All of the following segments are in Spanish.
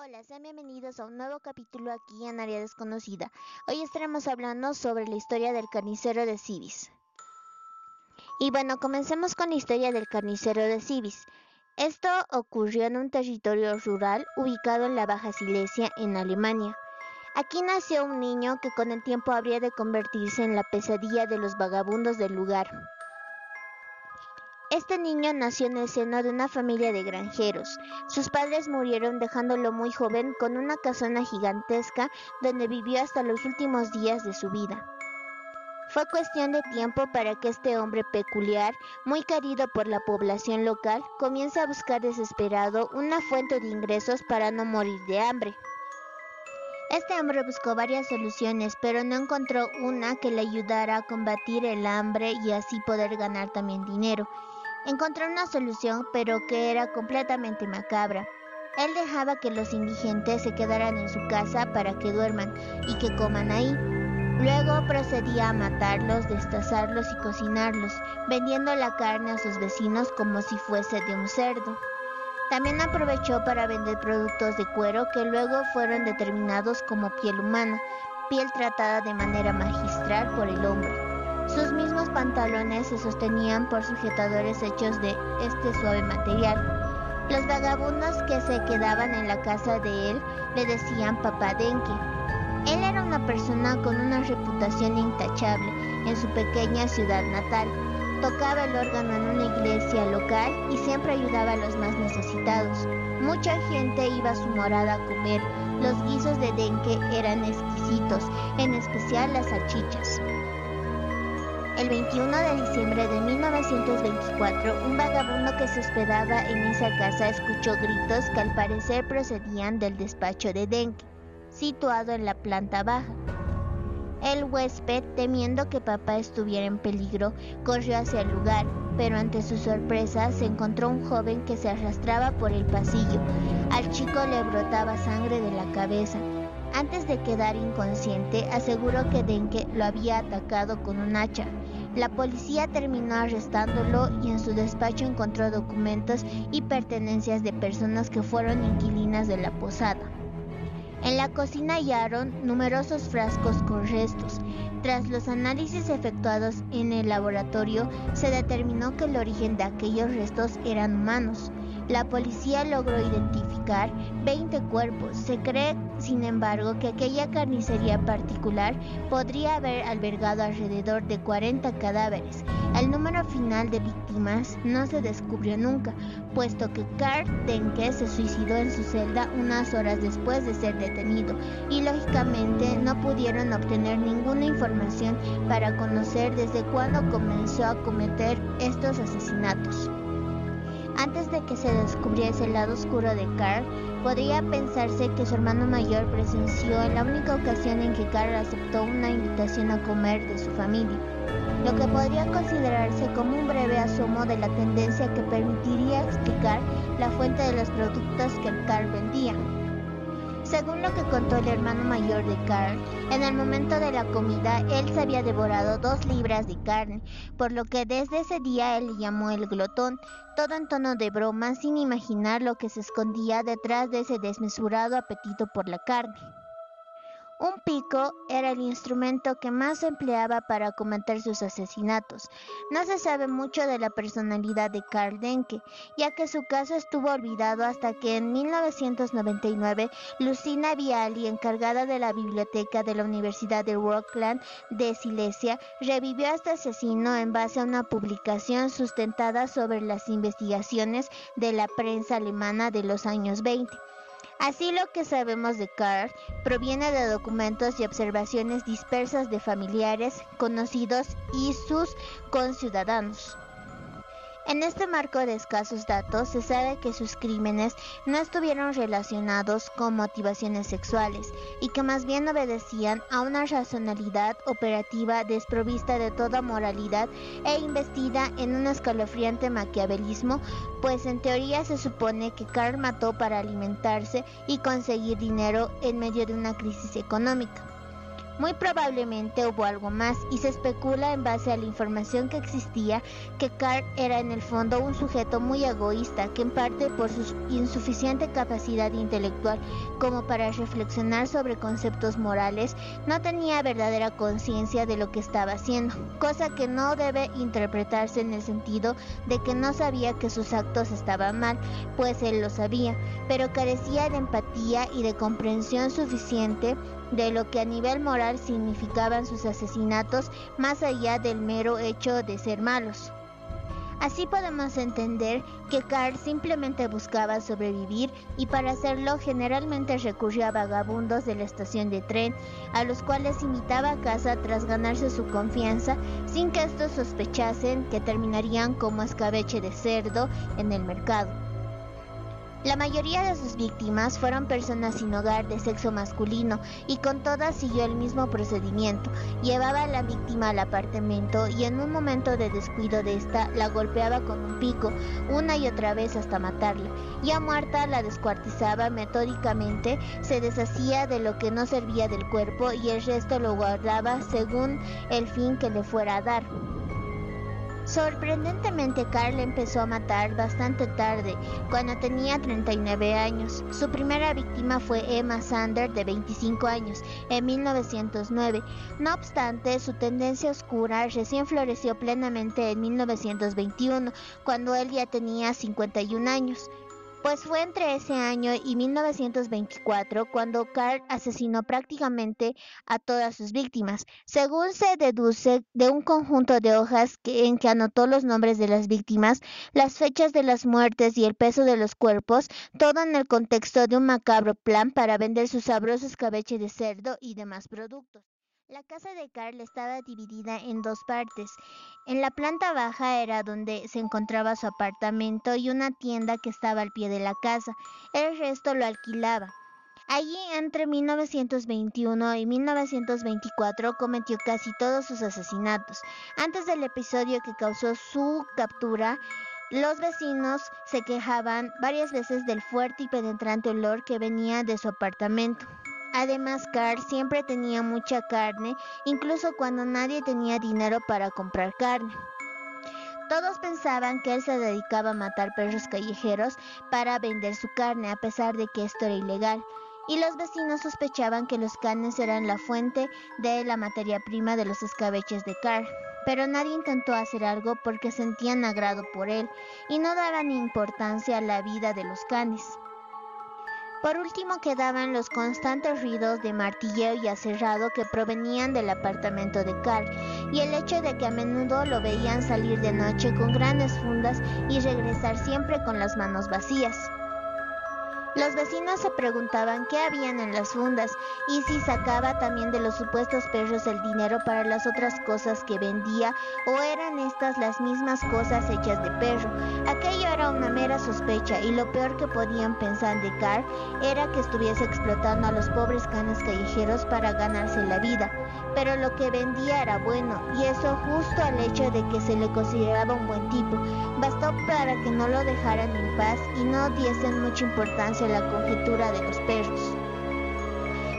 Hola, sean bienvenidos a un nuevo capítulo aquí en Área Desconocida. Hoy estaremos hablando sobre la historia del carnicero de Cibis. Y bueno, comencemos con la historia del carnicero de Cibis. Esto ocurrió en un territorio rural ubicado en la Baja Silesia, en Alemania. Aquí nació un niño que con el tiempo habría de convertirse en la pesadilla de los vagabundos del lugar. Este niño nació en el seno de una familia de granjeros. Sus padres murieron dejándolo muy joven con una casona gigantesca donde vivió hasta los últimos días de su vida. Fue cuestión de tiempo para que este hombre peculiar, muy querido por la población local, comience a buscar desesperado una fuente de ingresos para no morir de hambre. Este hombre buscó varias soluciones, pero no encontró una que le ayudara a combatir el hambre y así poder ganar también dinero. Encontró una solución, pero que era completamente macabra. Él dejaba que los indigentes se quedaran en su casa para que duerman y que coman ahí. Luego procedía a matarlos, destazarlos y cocinarlos, vendiendo la carne a sus vecinos como si fuese de un cerdo. También aprovechó para vender productos de cuero que luego fueron determinados como piel humana, piel tratada de manera magistral por el hombre. Sus mismos pantalones se sostenían por sujetadores hechos de este suave material. Los vagabundos que se quedaban en la casa de él le decían Papá Denke. Él era una persona con una reputación intachable en su pequeña ciudad natal. Tocaba el órgano en una iglesia local y siempre ayudaba a los más necesitados. Mucha gente iba a su morada a comer. Los guisos de Denke eran exquisitos, en especial las salchichas. El 21 de diciembre de 1924, un vagabundo que se hospedaba en esa casa escuchó gritos que al parecer procedían del despacho de Denke, situado en la planta baja. El huésped, temiendo que papá estuviera en peligro, corrió hacia el lugar, pero ante su sorpresa se encontró un joven que se arrastraba por el pasillo. Al chico le brotaba sangre de la cabeza. Antes de quedar inconsciente, aseguró que Denke lo había atacado con un hacha. La policía terminó arrestándolo y en su despacho encontró documentos y pertenencias de personas que fueron inquilinas de la posada. En la cocina hallaron numerosos frascos con restos. Tras los análisis efectuados en el laboratorio, se determinó que el origen de aquellos restos eran humanos. La policía logró identificar 20 cuerpos. Se cree, sin embargo, que aquella carnicería particular podría haber albergado alrededor de 40 cadáveres. El número final de víctimas no se descubrió nunca, puesto que Karl Denke se suicidó en su celda unas horas después de ser detenido y lógicamente no pudieron obtener ninguna información para conocer desde cuándo comenzó a cometer estos asesinatos. Antes de que se descubriese el lado oscuro de Carl, podría pensarse que su hermano mayor presenció en la única ocasión en que Carl aceptó una invitación a comer de su familia, lo que podría considerarse como un breve asomo de la tendencia que permitiría explicar la fuente de los productos que Carl vendía. Según lo que contó el hermano mayor de Carl, en el momento de la comida él se había devorado dos libras de carne, por lo que desde ese día él le llamó el glotón, todo en tono de broma sin imaginar lo que se escondía detrás de ese desmesurado apetito por la carne. Un pico era el instrumento que más empleaba para cometer sus asesinatos. No se sabe mucho de la personalidad de Karl Denke, ya que su caso estuvo olvidado hasta que en 1999 Lucina Viali, encargada de la biblioteca de la Universidad de Rockland de Silesia, revivió a este asesino en base a una publicación sustentada sobre las investigaciones de la prensa alemana de los años 20. Así lo que sabemos de Carl proviene de documentos y observaciones dispersas de familiares, conocidos y sus conciudadanos. En este marco de escasos datos se sabe que sus crímenes no estuvieron relacionados con motivaciones sexuales y que más bien obedecían a una racionalidad operativa desprovista de toda moralidad e investida en un escalofriante maquiavelismo, pues en teoría se supone que Carl mató para alimentarse y conseguir dinero en medio de una crisis económica. Muy probablemente hubo algo más y se especula en base a la información que existía que Carl era en el fondo un sujeto muy egoísta que en parte por su insuficiente capacidad intelectual como para reflexionar sobre conceptos morales no tenía verdadera conciencia de lo que estaba haciendo, cosa que no debe interpretarse en el sentido de que no sabía que sus actos estaban mal, pues él lo sabía, pero carecía de empatía y de comprensión suficiente de lo que a nivel moral significaban sus asesinatos más allá del mero hecho de ser malos. Así podemos entender que Carl simplemente buscaba sobrevivir y para hacerlo generalmente recurría a vagabundos de la estación de tren, a los cuales invitaba a casa tras ganarse su confianza sin que estos sospechasen que terminarían como escabeche de cerdo en el mercado. La mayoría de sus víctimas fueron personas sin hogar de sexo masculino y con todas siguió el mismo procedimiento. Llevaba a la víctima al apartamento y en un momento de descuido de esta la golpeaba con un pico una y otra vez hasta matarla. Ya muerta la descuartizaba metódicamente, se deshacía de lo que no servía del cuerpo y el resto lo guardaba según el fin que le fuera a dar. Sorprendentemente, Carl empezó a matar bastante tarde, cuando tenía 39 años. Su primera víctima fue Emma Sander, de 25 años, en 1909. No obstante, su tendencia oscura recién floreció plenamente en 1921, cuando él ya tenía 51 años pues fue entre ese año y 1924 cuando Carl asesinó prácticamente a todas sus víctimas. Según se deduce de un conjunto de hojas en que anotó los nombres de las víctimas, las fechas de las muertes y el peso de los cuerpos, todo en el contexto de un macabro plan para vender sus sabrosos cabeche de cerdo y demás productos. La casa de Carl estaba dividida en dos partes. En la planta baja era donde se encontraba su apartamento y una tienda que estaba al pie de la casa. El resto lo alquilaba. Allí entre 1921 y 1924 cometió casi todos sus asesinatos. Antes del episodio que causó su captura, los vecinos se quejaban varias veces del fuerte y penetrante olor que venía de su apartamento. Además, Carl siempre tenía mucha carne, incluso cuando nadie tenía dinero para comprar carne. Todos pensaban que él se dedicaba a matar perros callejeros para vender su carne, a pesar de que esto era ilegal. Y los vecinos sospechaban que los canes eran la fuente de la materia prima de los escabeches de Carl. Pero nadie intentó hacer algo porque sentían agrado por él y no daban importancia a la vida de los canes. Por último quedaban los constantes ruidos de martilleo y aserrado que provenían del apartamento de Carl, y el hecho de que a menudo lo veían salir de noche con grandes fundas y regresar siempre con las manos vacías. Los vecinos se preguntaban qué habían en las fundas y si sacaba también de los supuestos perros el dinero para las otras cosas que vendía o eran estas las mismas cosas hechas de perro. Aquello era una mera sospecha y lo peor que podían pensar de Carl era que estuviese explotando a los pobres canes callejeros para ganarse la vida. Pero lo que vendía era bueno y eso justo al hecho de que se le consideraba un buen tipo. Bastó para que no lo dejaran en paz y no diesen mucha importancia la conjetura de los perros.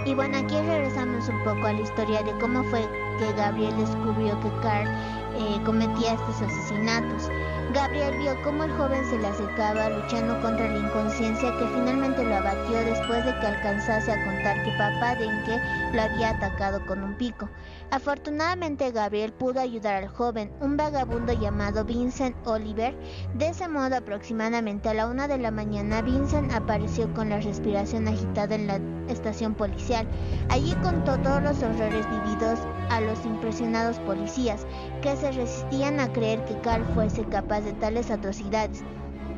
Y bueno, aquí regresamos un poco a la historia de cómo fue que Gabriel descubrió que Carl eh, cometía estos asesinatos. Gabriel vio cómo el joven se le acercaba luchando contra la inconsciencia que finalmente lo abatió después de que alcanzase a contar que papá Denke lo había atacado con un pico. Afortunadamente Gabriel pudo ayudar al joven, un vagabundo llamado Vincent Oliver. De ese modo, aproximadamente a la una de la mañana, Vincent apareció con la respiración agitada en la estación policial. Allí contó todos los horrores vividos a los impresionados policías, que se resistían a creer que Carl fuese capaz de tales atrocidades,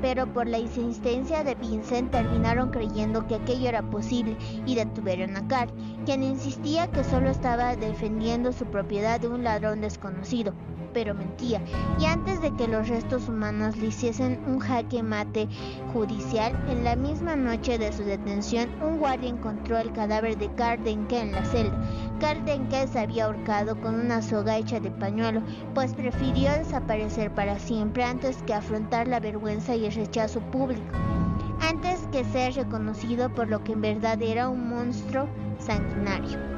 pero por la insistencia de Vincent terminaron creyendo que aquello era posible y detuvieron a Carl, quien insistía que solo estaba defendiendo su propiedad de un ladrón desconocido pero mentía, y antes de que los restos humanos le hiciesen un jaque mate judicial, en la misma noche de su detención, un guardia encontró el cadáver de Kardenke en la celda. Kardenke se había ahorcado con una soga hecha de pañuelo, pues prefirió desaparecer para siempre antes que afrontar la vergüenza y el rechazo público, antes que ser reconocido por lo que en verdad era un monstruo sanguinario.